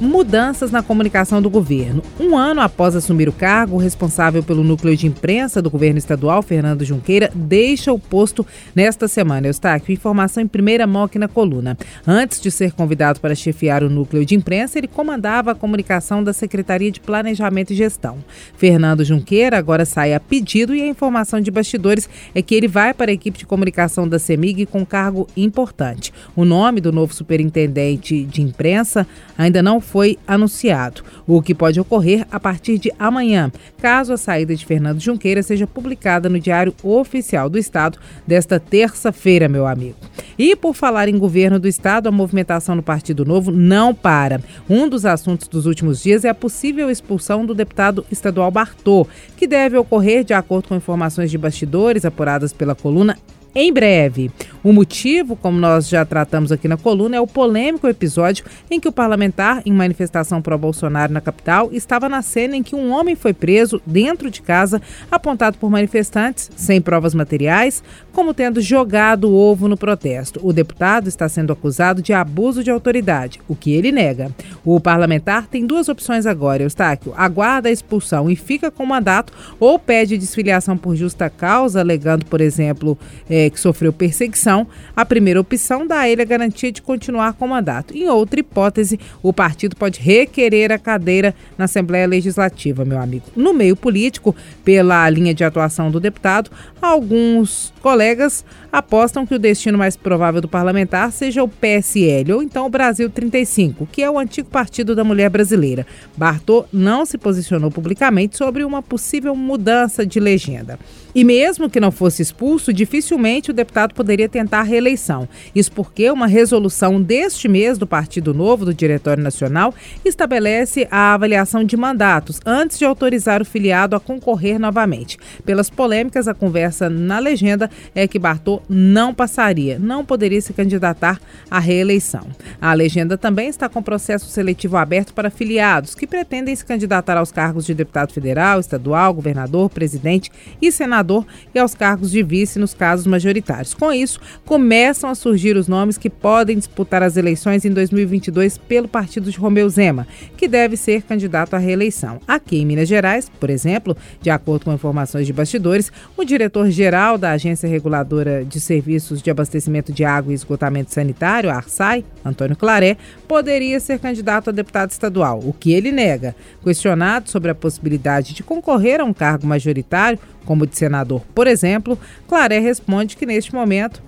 mudanças na comunicação do governo. Um ano após assumir o cargo, o responsável pelo núcleo de imprensa do governo estadual, Fernando Junqueira, deixa o posto nesta semana. Eustáquio, informação em primeira mão aqui na coluna. Antes de ser convidado para chefiar o núcleo de imprensa, ele comandava a comunicação da Secretaria de Planejamento e Gestão. Fernando Junqueira agora sai a pedido e a informação de bastidores é que ele vai para a equipe de comunicação da CEMIG com cargo importante. O nome do novo superintendente de imprensa ainda não foi anunciado, o que pode ocorrer a partir de amanhã, caso a saída de Fernando Junqueira seja publicada no Diário Oficial do Estado desta terça-feira, meu amigo. E por falar em governo do Estado, a movimentação no Partido Novo não para. Um dos assuntos dos últimos dias é a possível expulsão do deputado estadual Bartô, que deve ocorrer, de acordo com informações de bastidores apuradas pela coluna, em breve. O motivo, como nós já tratamos aqui na coluna, é o polêmico episódio em que o parlamentar, em manifestação pró-Bolsonaro na capital, estava na cena em que um homem foi preso dentro de casa, apontado por manifestantes, sem provas materiais, como tendo jogado ovo no protesto. O deputado está sendo acusado de abuso de autoridade, o que ele nega. O parlamentar tem duas opções agora, Eustáquio: aguarda a expulsão e fica com o mandato, ou pede desfiliação por justa causa, alegando, por exemplo, é, que sofreu perseguição. A primeira opção dá a ele a garantia de continuar com o mandato. Em outra hipótese, o partido pode requerer a cadeira na Assembleia Legislativa, meu amigo. No meio político, pela linha de atuação do deputado, alguns colegas apostam que o destino mais provável do parlamentar seja o PSL ou então o Brasil 35, que é o antigo partido da mulher brasileira. Bartô não se posicionou publicamente sobre uma possível mudança de legenda. E mesmo que não fosse expulso, dificilmente o deputado poderia tentar reeleição. Isso porque uma resolução deste mês do Partido Novo, do Diretório Nacional, estabelece a avaliação de mandatos antes de autorizar o filiado a concorrer novamente. Pelas polêmicas, a conversa na legenda é que Bartô não passaria, não poderia se candidatar à reeleição. A legenda também está com processo seletivo aberto para filiados que pretendem se candidatar aos cargos de deputado federal, estadual, governador, presidente e senador e aos cargos de vice nos casos majoritários. Com isso, começam a surgir os nomes que podem disputar as eleições em 2022 pelo partido de Romeu Zema, que deve ser candidato à reeleição. Aqui em Minas Gerais, por exemplo, de acordo com informações de bastidores, o diretor-geral da Agência Reguladora de Serviços de Abastecimento de Água e Esgotamento Sanitário, a ARSAI, Antônio Claré, poderia ser candidato a deputado estadual, o que ele nega. Questionado sobre a possibilidade de concorrer a um cargo majoritário, como de senador, por exemplo, Claré responde que neste momento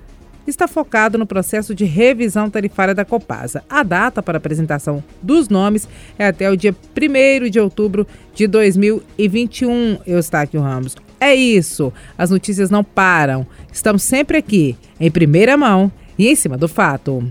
está focado no processo de revisão tarifária da Copasa. A data para apresentação dos nomes é até o dia 1 de outubro de 2021, Eustáquio Ramos. É isso, as notícias não param. Estamos sempre aqui, em primeira mão e em cima do fato.